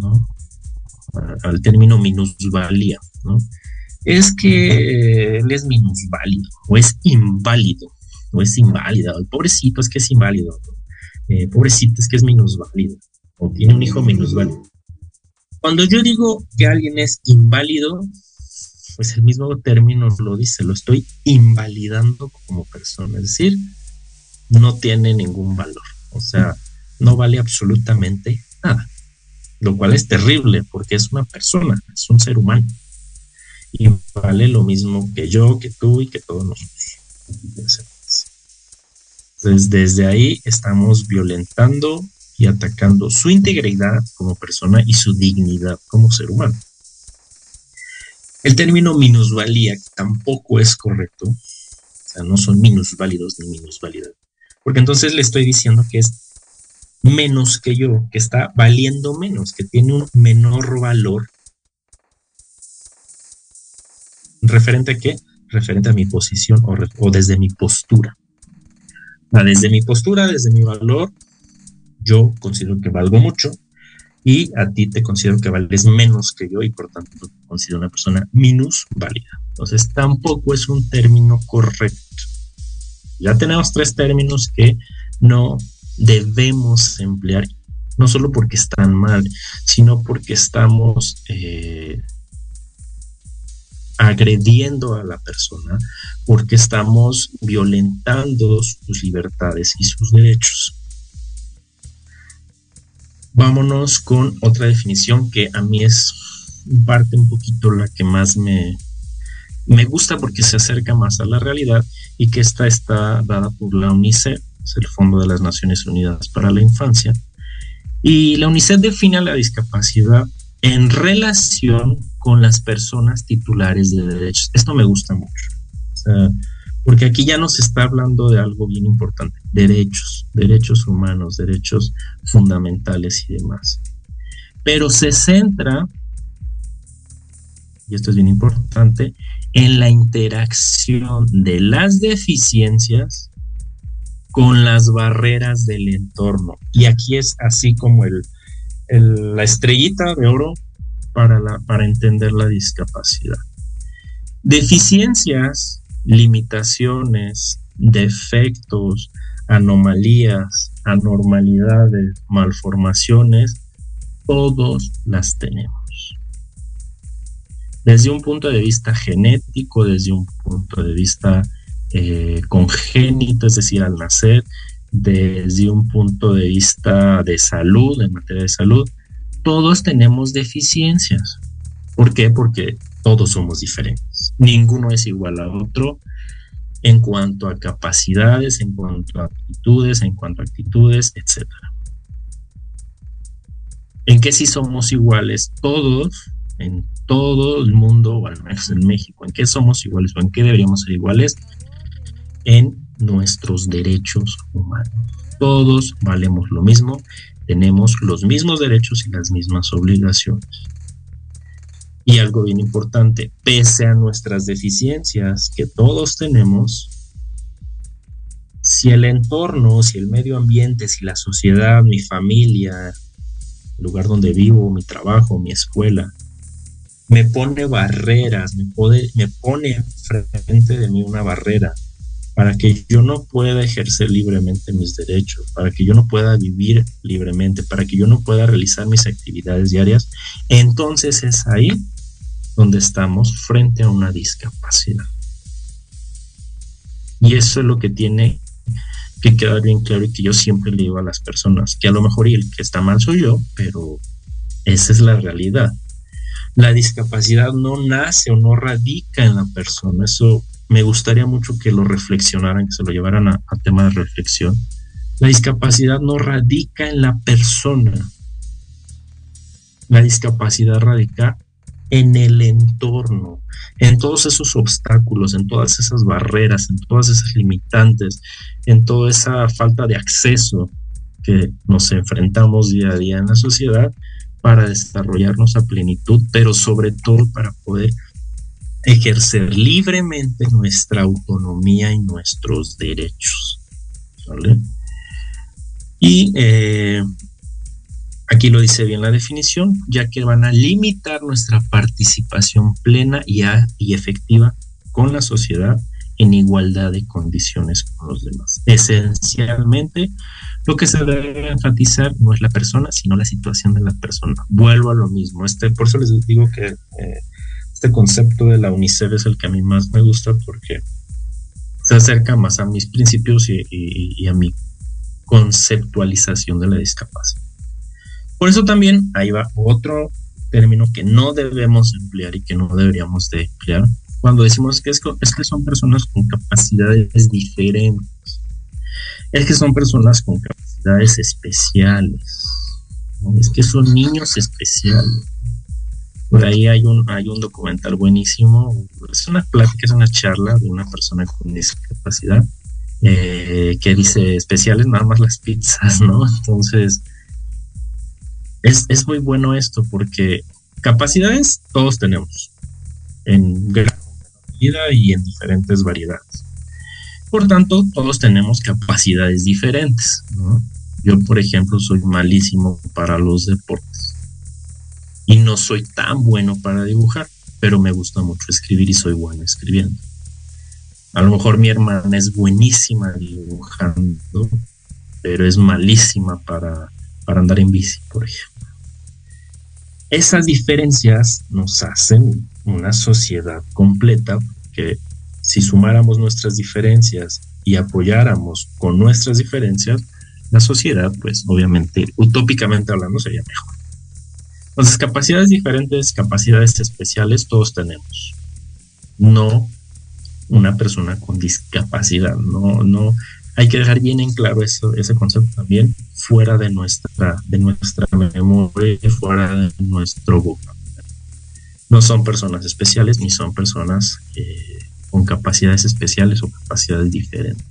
¿no? Al término minusvalía, ¿no? Es que él es minusválido, o es inválido, o es inválida, el pobrecito es que es inválido, eh, pobrecito es que es minusválido, o tiene un hijo minusválido. Cuando yo digo que alguien es inválido, pues el mismo término lo dice, lo estoy invalidando como persona, es decir, no tiene ningún valor, o sea, no vale absolutamente nada, lo cual es terrible porque es una persona, es un ser humano. Y vale lo mismo que yo, que tú y que todos nosotros. Entonces, desde ahí estamos violentando y atacando su integridad como persona y su dignidad como ser humano. El término minusvalía tampoco es correcto, o sea, no son minusválidos ni minusvalidad, porque entonces le estoy diciendo que es menos que yo, que está valiendo menos, que tiene un menor valor. ¿Referente a qué? Referente a mi posición o, desde mi postura. desde mi postura, desde mi valor, yo considero que valgo mucho y a ti te considero que vales menos que yo y por tanto te considero una persona minus válida. Entonces tampoco es un término correcto. Ya tenemos tres términos que no debemos emplear, no solo porque están mal, sino porque estamos eh, agrediendo a la persona, porque estamos violentando sus libertades y sus derechos. Vámonos con otra definición que a mí es parte un poquito la que más me, me gusta porque se acerca más a la realidad y que esta está dada por la UNICEF es el Fondo de las Naciones Unidas para la Infancia. Y la UNICEF define la discapacidad en relación con las personas titulares de derechos. Esto me gusta mucho. Porque aquí ya nos está hablando de algo bien importante, derechos, derechos humanos, derechos fundamentales y demás. Pero se centra, y esto es bien importante, en la interacción de las deficiencias con las barreras del entorno. Y aquí es así como el, la estrellita de oro para, para entender la discapacidad. Deficiencias, limitaciones, defectos, anomalías, anormalidades, malformaciones, todos las tenemos. Desde un punto de vista genético, desde un punto de vista eh, congénito, es decir, al nacer, desde un punto de vista de salud, en materia de salud, todos tenemos deficiencias. ¿Por qué? Porque todos somos diferentes. Ninguno es igual a otro en cuanto a capacidades, en cuanto a aptitudes, en cuanto a actitudes, etc. ¿En qué sí somos iguales? Todos, en todo el mundo, o al menos en México, ¿en qué somos iguales o en qué deberíamos ser iguales? en nuestros derechos humanos. Todos valemos lo mismo, tenemos los mismos derechos y las mismas obligaciones. Y algo bien importante, pese a nuestras deficiencias que todos tenemos, si el entorno, si el medio ambiente, si la sociedad, mi familia, el lugar donde vivo, mi trabajo, mi escuela, me pone barreras, me, me pone frente de mí una barrera para que yo no pueda ejercer libremente mis derechos, para que yo no pueda vivir libremente, para que yo no pueda realizar mis actividades diarias, entonces es ahí donde estamos frente a una discapacidad. Y eso es lo que tiene que quedar bien claro y que yo siempre le digo a las personas, que a lo mejor el que está mal soy yo, pero esa es la realidad. La discapacidad no nace o no radica en la persona, eso me gustaría mucho que lo reflexionaran, que se lo llevaran a, tema de reflexión. La discapacidad no radica en la persona. La discapacidad radica en el entorno, en todos esos obstáculos, en todas esas barreras, en todas esas limitantes, en toda esa falta de acceso que nos enfrentamos día a día en la sociedad para desarrollarnos a plenitud, pero sobre todo para poder ejercer libremente nuestra autonomía y nuestros derechos. Y eh, aquí lo dice bien la definición, ya que van a limitar nuestra participación plena y, efectiva con la sociedad en igualdad de condiciones con los demás. Esencialmente, lo que se debe enfatizar no es la persona, sino la situación de la persona. Vuelvo a lo mismo. Este, por eso les digo que eh, este concepto de la UNICEF es el que a mí más me gusta porque se acerca más a mis principios y, a mi conceptualización de la discapacidad. Por eso también ahí va otro término que no debemos emplear y que no deberíamos de emplear cuando decimos que es, que son personas con capacidades diferentes. Es que son personas con capacidades especiales. Es que son niños especiales. Por ahí hay un, hay un documental buenísimo, es una plática, es una charla de una persona con discapacidad eh, que dice especiales nada más las pizzas, ¿no? Entonces, es, es muy bueno esto porque capacidades todos tenemos en gran medida y en diferentes variedades. Por tanto, todos tenemos capacidades diferentes. Yo, por ejemplo, soy malísimo para los deportes y no soy tan bueno para dibujar, pero me gusta mucho escribir y soy bueno escribiendo. A lo mejor mi hermana es buenísima dibujando, pero es malísima para, para andar en bici, por ejemplo. Esas diferencias nos hacen una sociedad completa que si sumáramos nuestras diferencias y apoyáramos con nuestras diferencias, la sociedad, pues obviamente, utópicamente hablando, sería mejor. Entonces, capacidades diferentes, capacidades especiales, todos tenemos. No una persona con discapacidad. No, no, hay que dejar bien en claro eso, ese concepto también fuera de nuestra, de nuestra memoria, fuera de nuestro vocabulario. No son personas especiales ni son personas eh, con capacidades especiales o capacidades diferentes.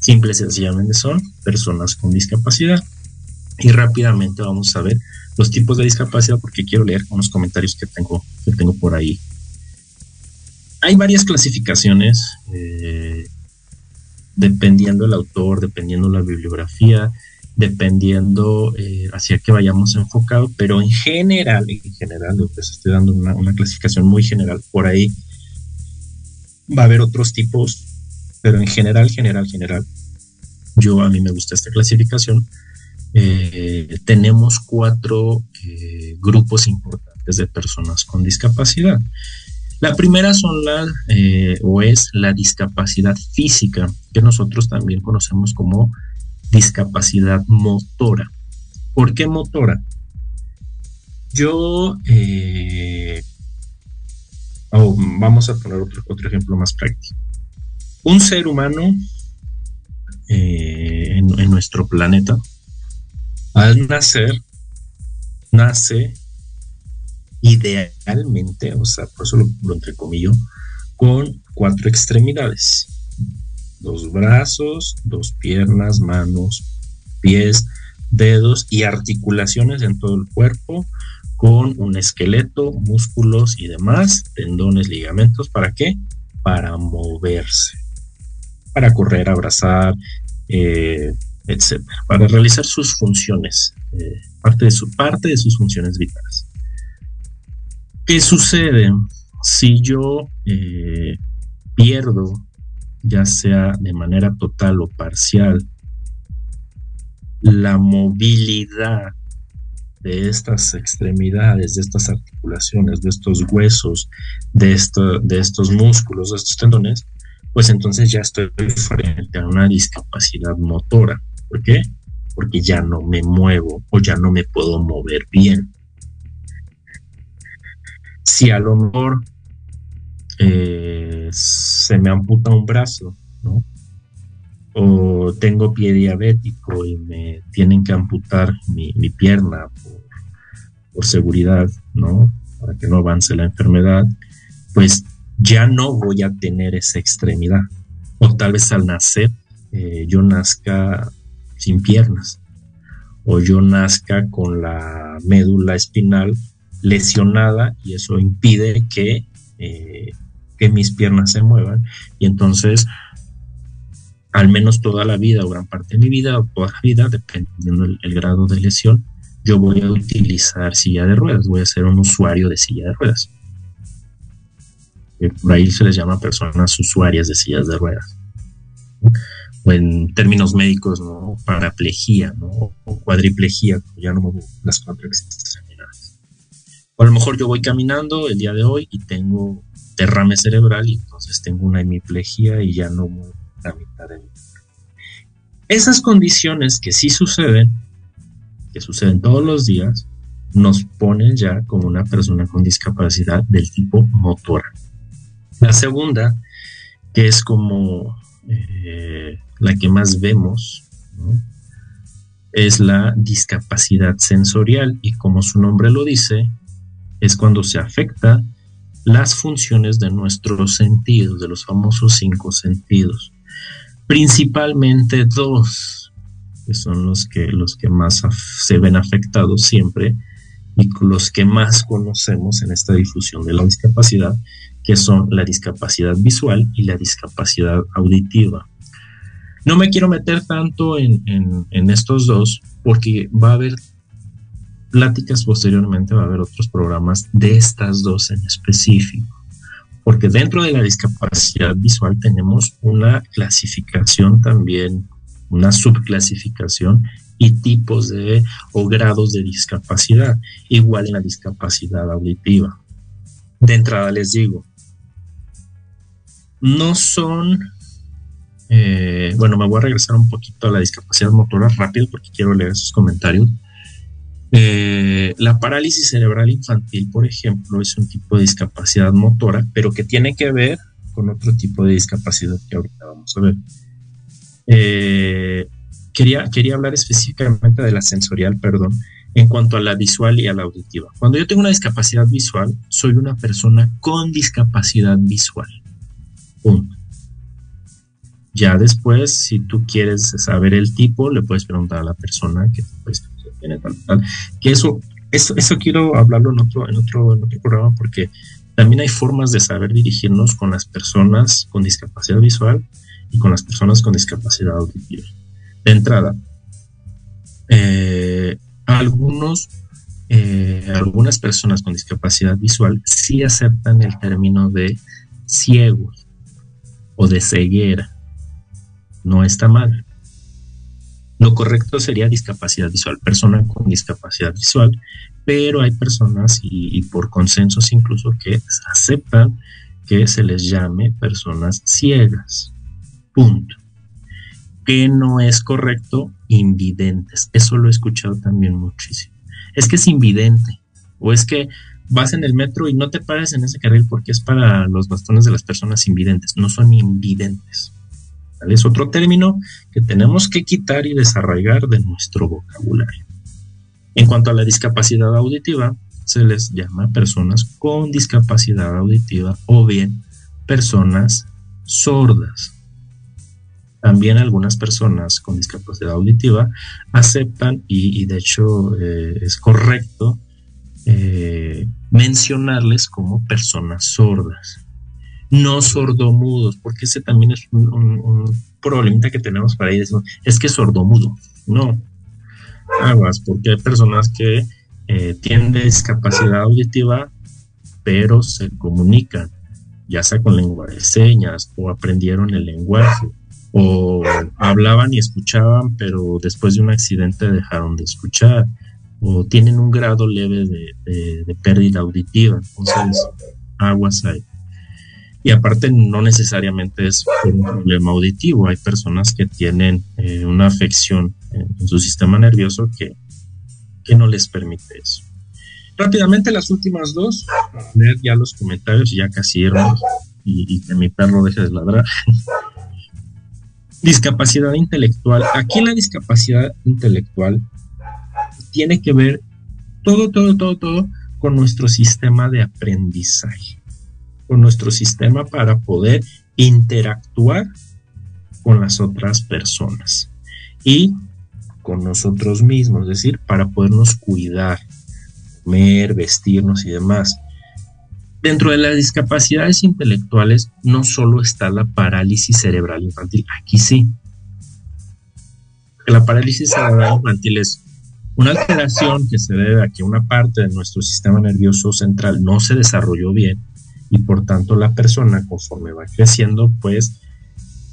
Simple y sencillamente son personas con discapacidad. Y rápidamente vamos a ver los tipos de discapacidad porque quiero leer unos comentarios que tengo, que tengo por ahí hay varias clasificaciones, eh, dependiendo el autor, dependiendo la bibliografía, dependiendo eh, hacia qué vayamos enfocado, pero en general, en general, les estoy dando una, clasificación muy general, por ahí va a haber otros tipos, pero en general, general, general, yo a mí me gusta esta clasificación. Eh, tenemos cuatro grupos importantes de personas con discapacidad. La primera son la, eh, o es la discapacidad física, que nosotros también conocemos como discapacidad motora. ¿Por qué motora? Yo, eh, oh, vamos a poner otro, otro ejemplo más práctico. Un ser humano eh, en, en nuestro planeta, al nacer, nace idealmente, o sea, por eso lo, lo entrecomillo, con cuatro extremidades. Dos brazos, dos piernas, manos, pies, dedos y articulaciones en todo el cuerpo, con un esqueleto, músculos y demás, tendones, ligamentos, ¿para qué? Para moverse, para correr, abrazar, eh, etcétera, para realizar sus funciones, eh, parte, de su, parte de sus funciones vitales. ¿Qué sucede si yo eh, pierdo, ya sea de manera total o parcial, la movilidad de estas extremidades, de estas articulaciones, de estos huesos, de, esto, de estos músculos, de estos tendones, pues entonces ya estoy frente a una discapacidad motora. ¿Por qué? Porque ya no me muevo o ya no me puedo mover bien si a lo mejor eh, se me amputa un brazo, ¿no? O tengo pie diabético y me tienen que amputar mi, pierna por, seguridad, ¿no? Para que no avance la enfermedad, pues ya no voy a tener esa extremidad. O tal vez al nacer eh, yo nazca sin piernas. O yo nazca con la médula espinal lesionada y eso impide que, eh, que mis piernas se muevan. Y entonces, al menos toda la vida o gran parte de mi vida o toda la vida, dependiendo del grado de lesión, yo voy a utilizar silla de ruedas, voy a ser un usuario de silla de ruedas. Por ahí se les llama personas usuarias de sillas de ruedas. O en términos médicos, ¿no? Paraplegía, ¿no? O cuadriplegía, ya no las cuatro a lo mejor yo voy caminando el día de hoy y tengo derrame cerebral y entonces tengo una hemiplegia y ya no muevo la mitad de mi Esas condiciones que sí suceden, que suceden todos los días, nos ponen ya como una persona con discapacidad del tipo motora. La segunda, que es como eh, la que más vemos, es la discapacidad sensorial y como su nombre lo dice, es cuando se afecta las funciones de nuestros sentidos, de los famosos cinco sentidos. principalmente dos, que son los que, los que más se ven afectados siempre y los que más conocemos en esta difusión de la discapacidad, que son la discapacidad visual y la discapacidad auditiva. No me quiero meter tanto en, en, estos dos porque va a haber pláticas posteriormente, va a haber otros programas de estas dos en específico. Porque dentro de la discapacidad visual tenemos una clasificación también, una subclasificación y tipos de o grados de discapacidad, igual en la discapacidad auditiva. De entrada les digo, no son eh, bueno, me voy a regresar un poquito a la discapacidad motora rápido porque quiero leer sus comentarios. Eh, la parálisis cerebral infantil, por ejemplo, es un tipo de discapacidad motora, pero que tiene que ver con otro tipo de discapacidad que ahorita vamos a ver. Eh, quería, quería hablar específicamente de la sensorial, perdón, en cuanto a la visual y a la auditiva. Cuando yo tengo una discapacidad visual, soy una persona con discapacidad visual. Punto. Ya después, si tú quieres saber el tipo, le puedes preguntar a la persona que pues, Que eso, eso, eso quiero hablarlo en otro, en otro, en otro programa porque también hay formas de saber dirigirnos con las personas con discapacidad visual y con las personas con discapacidad auditiva. De entrada, eh, algunos, eh, algunas personas con discapacidad visual sí aceptan el término de ciegos o de ceguera no está mal. Lo correcto sería discapacidad visual, persona con discapacidad visual, pero hay personas y, por consensos incluso que aceptan que se les llame personas ciegas. Punto. Que no es correcto, invidentes. Eso lo he escuchado también muchísimo. Es que es invidente. O es que vas en el metro y no te pares en ese carril porque es para los bastones de las personas invidentes. No son invidentes. Es otro término que tenemos que quitar y desarraigar de nuestro vocabulario. En cuanto a la discapacidad auditiva, se les llama personas con discapacidad auditiva o bien personas sordas. También algunas personas con discapacidad auditiva aceptan y, de hecho eh, es correcto eh, mencionarles como personas sordas no sordomudos, porque ese también es un, un, problemita que tenemos para ir. Es que sordomudo, no. Aguas, porque hay personas que eh, tienen discapacidad auditiva, pero se comunican, ya sea con lengua de señas o aprendieron el lenguaje o hablaban y escuchaban, pero después de un accidente dejaron de escuchar, o tienen un grado leve de, de pérdida auditiva. Entonces, aguas hay. Y aparte no necesariamente es un problema auditivo, hay personas que tienen eh, una afección en, su sistema nervioso que, que no les permite eso. Rápidamente las últimas dos, para leer ya los comentarios y ya casi irnos y, que mi perro deje de ladrar. discapacidad intelectual. Aquí la discapacidad intelectual tiene que ver todo, todo, todo, todo con nuestro sistema de aprendizaje nuestro sistema para poder interactuar con las otras personas y con nosotros mismos, es decir, para podernos cuidar, comer, vestirnos y demás. Dentro de las discapacidades intelectuales no solo está la parálisis cerebral infantil, aquí sí. La parálisis cerebral infantil es una alteración que se debe a que una parte de nuestro sistema nervioso central no se desarrolló bien y por tanto la persona conforme va creciendo pues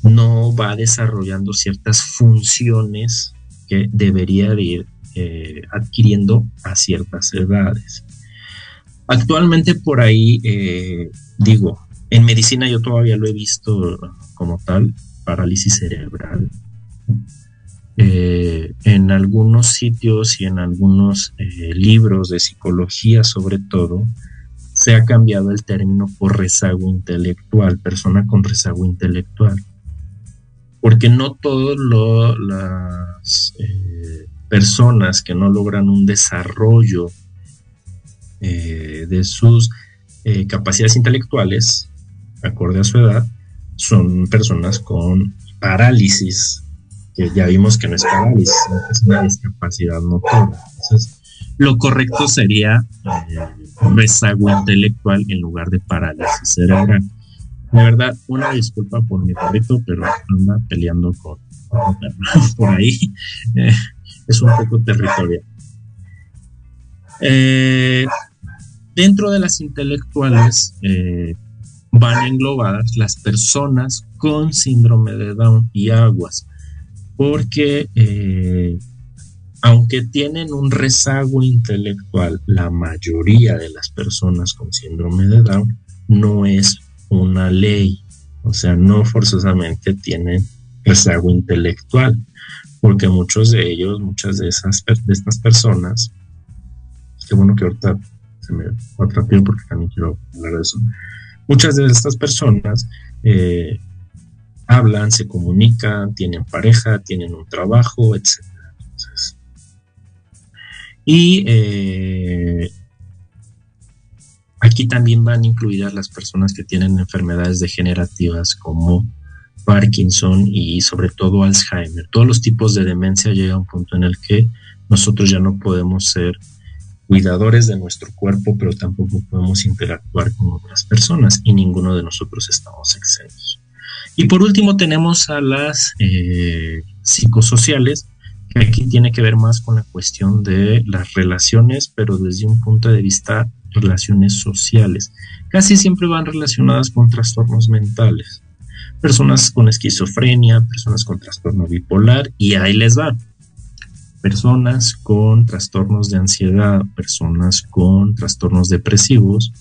no va desarrollando ciertas funciones que debería ir eh, adquiriendo a ciertas edades. Actualmente por ahí, eh, digo, en medicina yo todavía lo he visto como tal, parálisis cerebral. Eh, en algunos sitios y en algunos libros de psicología sobre todo, se ha cambiado el término por rezago intelectual, persona con rezago intelectual. Porque no todas las eh, personas que no logran un desarrollo eh, de sus eh, capacidades intelectuales, acorde a su edad, son personas con parálisis, que ya vimos que no es parálisis, es una discapacidad motora. Entonces, lo correcto sería rezago intelectual en lugar de parálisis cerebral. De verdad, una disculpa por mi perrito, pero anda peleando con, por ahí. Eh, es un poco territorial. Eh, dentro de las intelectuales eh, van englobadas las personas con síndrome de Down y aguas, porque aunque tienen un rezago intelectual, la mayoría de las personas con síndrome de Down no es una ley, o sea, no forzosamente tienen rezago intelectual, porque muchos de ellos, muchas de esas de estas personas, qué bueno que ahorita se me va rápido porque también quiero hablar de eso. Muchas de estas personas eh, hablan, se comunican, tienen pareja, tienen un trabajo, etc. y eh, Aquí también van incluidas las personas que tienen enfermedades degenerativas como Parkinson y sobre todo Alzheimer. Todos los tipos de demencia llega a un punto en el que nosotros ya no podemos ser cuidadores de nuestro cuerpo, pero tampoco podemos interactuar con otras personas y ninguno de nosotros estamos exentos. Y por último tenemos a las eh, psicosociales, que aquí tiene que ver más con la cuestión de las relaciones, pero desde un punto de vista relaciones sociales. Casi siempre van relacionadas con trastornos mentales. Personas con esquizofrenia, personas con trastorno bipolar y ahí les va. Personas con trastornos de ansiedad, personas con trastornos depresivos.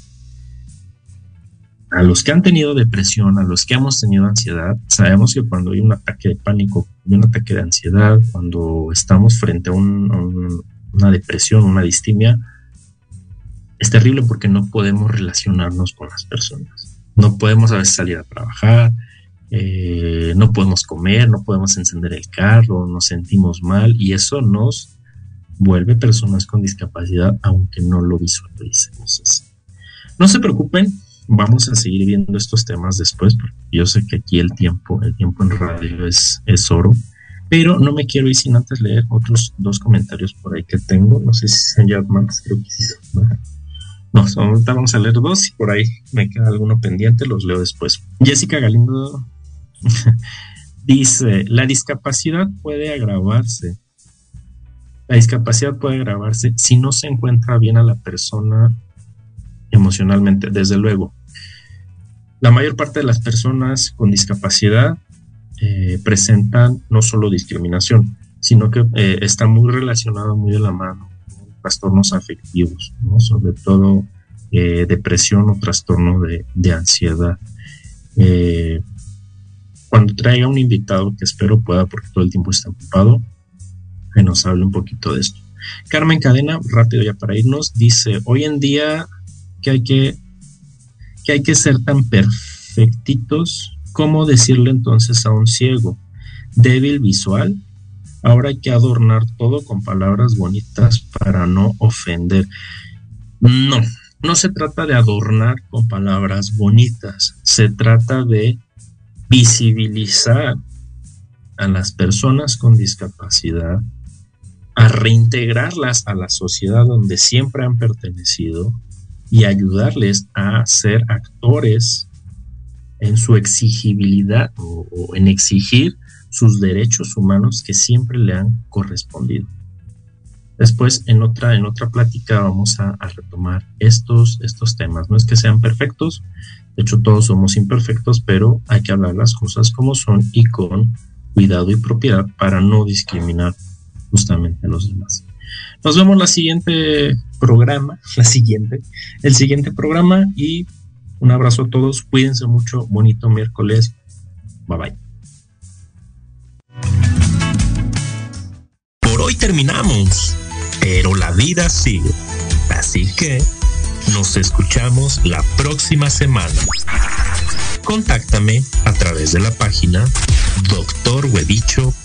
A los que han tenido depresión, a los que hemos tenido ansiedad, sabemos que cuando hay un ataque de pánico, un ataque de ansiedad, cuando estamos frente a, una depresión, una distimia, es terrible porque no podemos relacionarnos con las personas. No podemos a veces salir a trabajar, eh, no podemos comer, no podemos encender el carro, nos sentimos mal y eso nos vuelve personas con discapacidad aunque no lo visualicemos. No se preocupen, vamos a seguir viendo estos temas después porque yo sé que aquí el tiempo, el tiempo en radio es, es oro, pero no me quiero ir sin antes leer otros dos comentarios por ahí que tengo, no sé si son ya más, creo que sí no, ahorita vamos a leer dos y por ahí me queda alguno pendiente, los leo después. Jessica Galindo dice, la discapacidad puede agravarse. La discapacidad puede agravarse si no se encuentra bien a la persona emocionalmente, desde luego. La mayor parte de las personas con discapacidad eh, presentan no solo discriminación, sino que eh, está muy relacionado, muy de la mano trastornos afectivos, sobre todo eh, depresión o trastorno de, ansiedad. Eh, cuando traiga un invitado, que espero pueda porque todo el tiempo está ocupado, que nos hable un poquito de esto. Carmen Cadena, rápido ya para irnos, dice, hoy en día que hay que, que hay que ser tan perfectitos, ¿cómo decirle entonces a un ciego? Débil visual, Ahora hay que adornar todo con palabras bonitas para no ofender. No, no se trata de adornar con palabras bonitas, se trata de visibilizar a las personas con discapacidad, a reintegrarlas a la sociedad donde siempre han pertenecido y ayudarles a ser actores en su exigibilidad o, en exigir sus derechos humanos que siempre le han correspondido. Después, en otra, en otra plática, vamos a, retomar estos, estos temas. No es que sean perfectos, de hecho, todos somos imperfectos, pero hay que hablar las cosas como son y con cuidado y propiedad para no discriminar justamente a los demás. Nos vemos la siguiente programa, la siguiente, el siguiente programa y un abrazo a todos. Cuídense mucho. Bonito miércoles. Bye bye. Por hoy terminamos, pero la vida sigue. Así que nos escuchamos la próxima semana. Contáctame a través de la página drhuedicho.com.